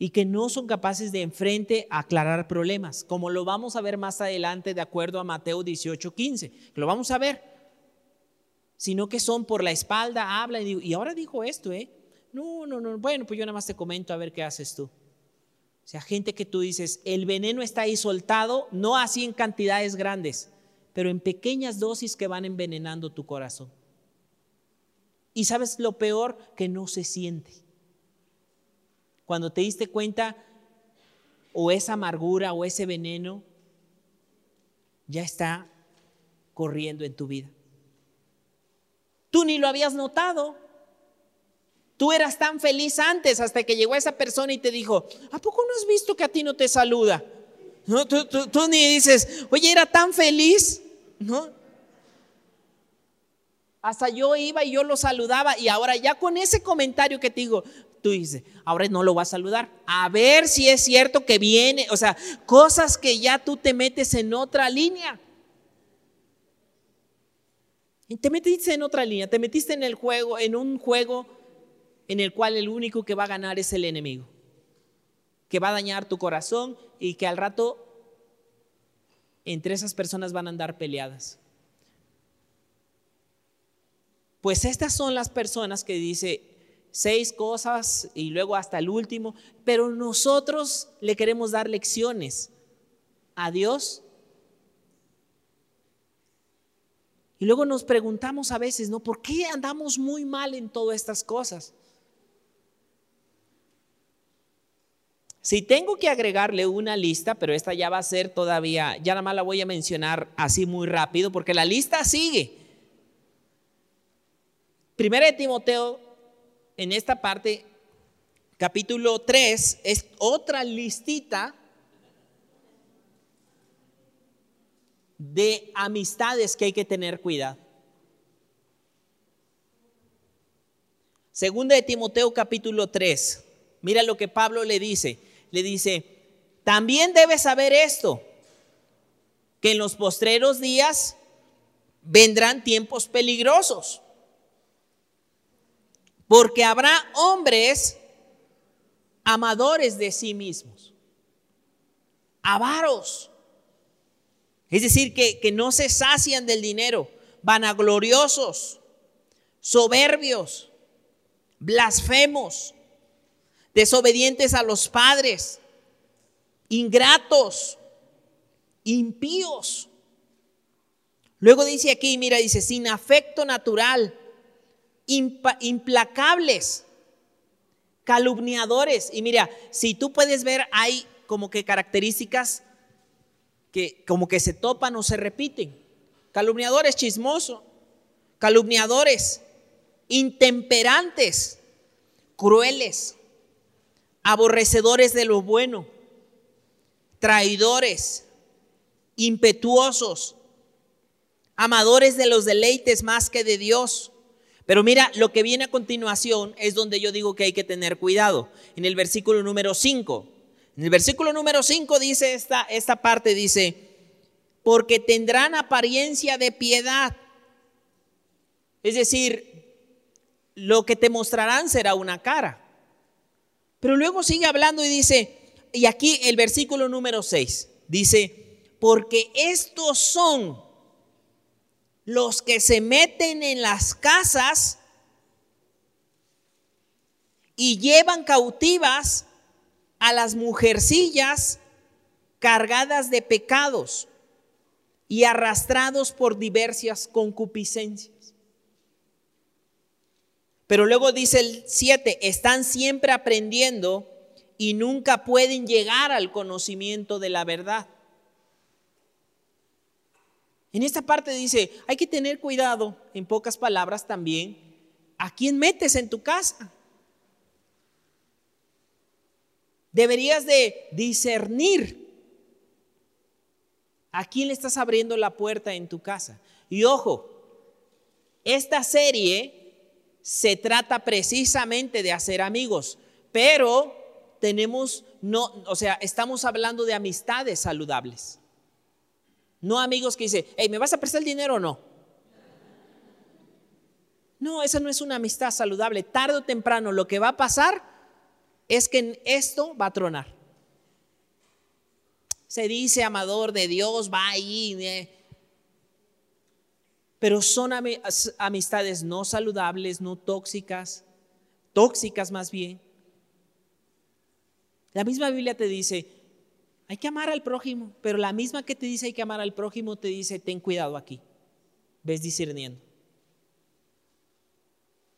y que no son capaces de enfrente aclarar problemas, como lo vamos a ver más adelante de acuerdo a Mateo 18, 15, lo vamos a ver, sino que son por la espalda, habla y, y ahora dijo esto, ¿eh? No, no, no, bueno, pues yo nada más te comento a ver qué haces tú. O sea, gente que tú dices, el veneno está ahí soltado, no así en cantidades grandes, pero en pequeñas dosis que van envenenando tu corazón. Y sabes lo peor, que no se siente. Cuando te diste cuenta, o esa amargura o ese veneno ya está corriendo en tu vida. Tú ni lo habías notado. Tú eras tan feliz antes hasta que llegó esa persona y te dijo, ¿a poco no has visto que a ti no te saluda? No, tú, ni dices, oye, era tan feliz, ¿no? Hasta yo iba y yo lo saludaba y ahora ya con ese comentario que te digo, tú dices, ahora no lo vas a saludar. A ver si es cierto que viene, o sea, cosas que ya tú te metes en otra línea. Y te metiste en otra línea, te metiste en el juego, en un juego en el cual el único que va a ganar es el enemigo, que va a dañar tu corazón y que al rato entre esas personas van a andar peleadas. Pues estas son las personas que dice, seis cosas y luego hasta el último, pero nosotros le queremos dar lecciones a Dios. Y luego nos preguntamos a veces, ¿no? ¿Por qué andamos muy mal en todas estas cosas? Si tengo que agregarle una lista, pero esta ya va a ser todavía, ya nada más la voy a mencionar así muy rápido, porque la lista sigue. Primera de Timoteo en esta parte, capítulo 3, es otra listita de amistades que hay que tener cuidado. Segunda de Timoteo capítulo 3. Mira lo que Pablo le dice. Le dice, también debes saber esto, que en los postreros días vendrán tiempos peligrosos porque habrá hombres amadores de sí mismos, avaros, es decir, que, que no se sacian del dinero, vanagloriosos, soberbios, blasfemos, desobedientes a los padres, ingratos, impíos. Luego dice aquí, mira, dice, sin afecto natural implacables, calumniadores. Y mira, si tú puedes ver, hay como que características que como que se topan o se repiten. Calumniadores chismoso, calumniadores, intemperantes, crueles, aborrecedores de lo bueno, traidores, impetuosos, amadores de los deleites más que de Dios, pero mira, lo que viene a continuación es donde yo digo que hay que tener cuidado. En el versículo número 5. En el versículo número 5 dice esta, esta parte, dice, porque tendrán apariencia de piedad. Es decir, lo que te mostrarán será una cara. Pero luego sigue hablando y dice, y aquí el versículo número 6, dice, porque estos son los que se meten en las casas y llevan cautivas a las mujercillas cargadas de pecados y arrastrados por diversas concupiscencias. Pero luego dice el 7, están siempre aprendiendo y nunca pueden llegar al conocimiento de la verdad. En esta parte dice, hay que tener cuidado, en pocas palabras también, a quién metes en tu casa. Deberías de discernir a quién le estás abriendo la puerta en tu casa. Y ojo, esta serie se trata precisamente de hacer amigos, pero tenemos, no, o sea, estamos hablando de amistades saludables. No amigos que dicen, hey, ¿me vas a prestar el dinero o no? No, esa no es una amistad saludable. Tarde o temprano lo que va a pasar es que esto va a tronar. Se dice amador de Dios, va ahí. Eh. Pero son amistades no saludables, no tóxicas, tóxicas más bien. La misma Biblia te dice, hay que amar al prójimo, pero la misma que te dice hay que amar al prójimo te dice, ten cuidado aquí. Ves discerniendo.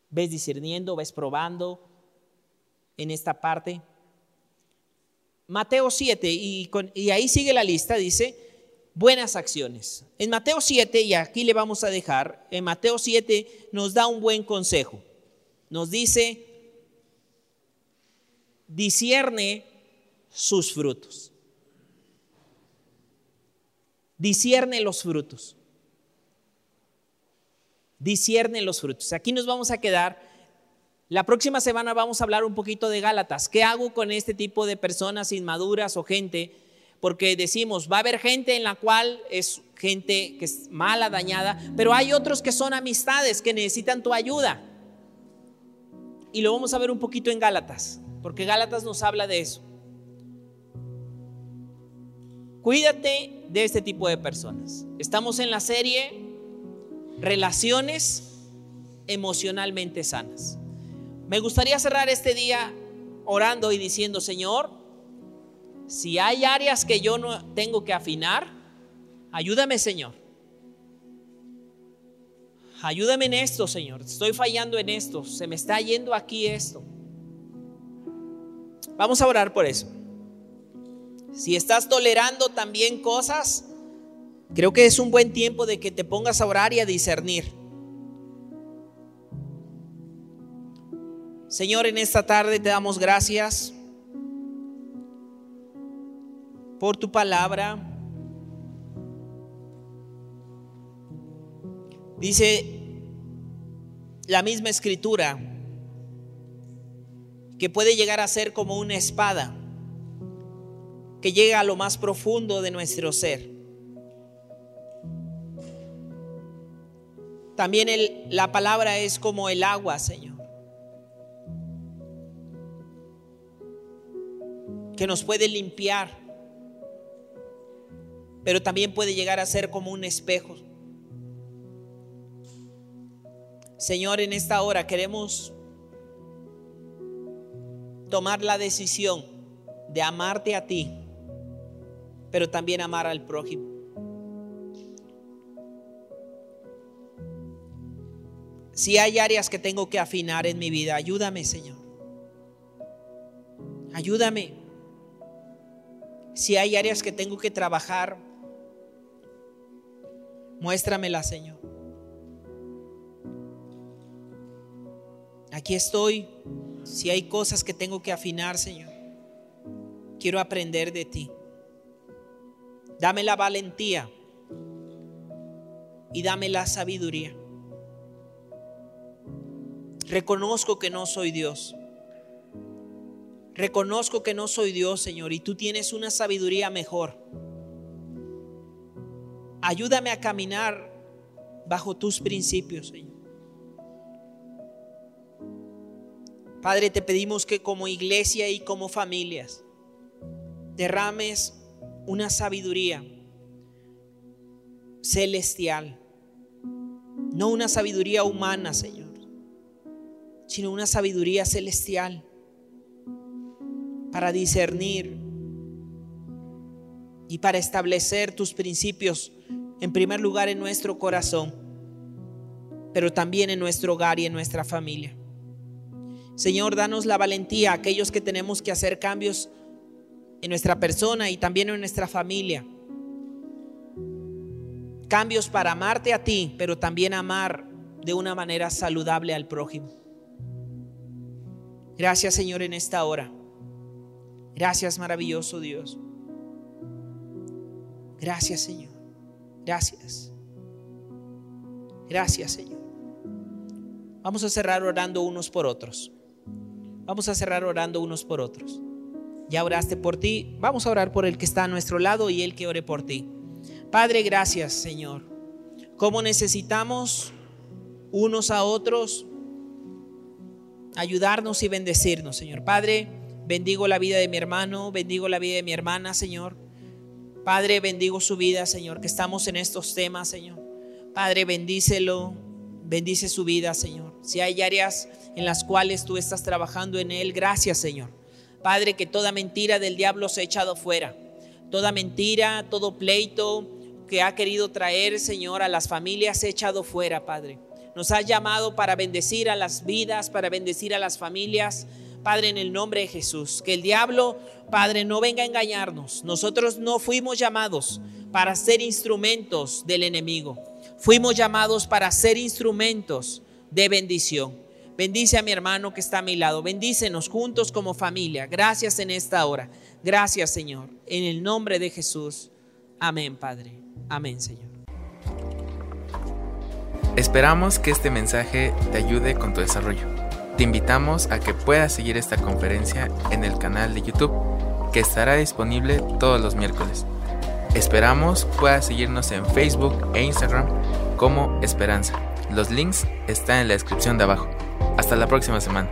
Ves discerniendo, ves probando en esta parte. Mateo 7, y, ahí sigue la lista, dice, buenas acciones. En Mateo 7, y aquí le vamos a dejar, en Mateo 7 nos da un buen consejo. Nos dice, discierne sus frutos. Discierne los frutos. Discierne los frutos. Aquí nos vamos a quedar. La próxima semana vamos a hablar un poquito de Gálatas. ¿Qué hago con este tipo de personas inmaduras o gente? Porque decimos, va a haber gente en la cual es gente que es mala, dañada, pero hay otros que son amistades que necesitan tu ayuda. Y lo vamos a ver un poquito en Gálatas, porque Gálatas nos habla de eso. Cuídate de este tipo de personas. Estamos en la serie Relaciones emocionalmente sanas. Me gustaría cerrar este día orando y diciendo, Señor, si hay áreas que yo no tengo que afinar, ayúdame, Señor. Ayúdame en esto, Señor. Estoy fallando en esto. Se me está yendo aquí esto. Vamos a orar por eso. Si estás tolerando también cosas, creo que es un buen tiempo de que te pongas a orar y a discernir. Señor, en esta tarde te damos gracias por tu palabra. Dice la misma escritura que puede llegar a ser como una espada que llega a lo más profundo de nuestro ser. También la palabra es como el agua, Señor. Que nos puede limpiar, pero también puede llegar a ser como un espejo. Señor, en esta hora queremos tomar la decisión de amarte a ti pero también amar al prójimo. Si hay áreas que tengo que afinar en mi vida, ayúdame, Señor. Ayúdame. Si hay áreas que tengo que trabajar, muéstramela, Señor. Aquí estoy. Si hay cosas que tengo que afinar, Señor, quiero aprender de ti. Dame la valentía y dame la sabiduría. Reconozco que no soy Dios. Reconozco que no soy Dios, Señor, y tú tienes una sabiduría mejor. Ayúdame a caminar bajo tus principios, Señor. Padre, te pedimos que como iglesia y como familias derrames una sabiduría celestial, no una sabiduría humana, Señor, sino una sabiduría celestial para discernir y para establecer tus principios en primer lugar en nuestro corazón, pero también en nuestro hogar y en nuestra familia. Señor, danos la valentía a aquellos que tenemos que hacer cambios en nuestra persona y también en nuestra familia. Cambios para amarte a ti, pero también amar de una manera saludable al prójimo. Gracias Señor en esta hora. Gracias, maravilloso Dios. Gracias, Señor. Gracias. Gracias, Señor. Vamos a cerrar orando unos por otros. Vamos a cerrar orando unos por otros. Ya oraste por ti, vamos a orar por el que está a nuestro lado y el que ore por ti. Padre, gracias, Señor. Cómo necesitamos unos a otros ayudarnos y bendecirnos, Señor. Padre, bendigo la vida de mi hermano, bendigo la vida de mi hermana, Señor. Padre, bendigo su vida, Señor, que estamos en estos temas, Señor. Padre, bendícelo, bendice su vida, Señor. Si hay áreas en las cuales tú estás trabajando en él, gracias, Señor. Padre, que toda mentira del diablo se ha echado fuera. Toda mentira, todo pleito que ha querido traer, Señor, a las familias se ha echado fuera, Padre. Nos has llamado para bendecir a las vidas, para bendecir a las familias. Padre, en el nombre de Jesús, que el diablo, Padre, no venga a engañarnos. Nosotros no fuimos llamados para ser instrumentos del enemigo. Fuimos llamados para ser instrumentos de bendición. Bendice a mi hermano que está a mi lado. Bendícenos juntos como familia. Gracias en esta hora. Gracias, Señor. En el nombre de Jesús. Amén, Padre. Amén, Señor. Esperamos que este mensaje te ayude con tu desarrollo. Te invitamos a que puedas seguir esta conferencia en el canal de YouTube, que estará disponible todos los miércoles. Esperamos puedas seguirnos en Facebook e Instagram como Esperanza. Los links están en la descripción de abajo. Hasta la próxima semana.